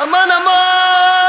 aman aman!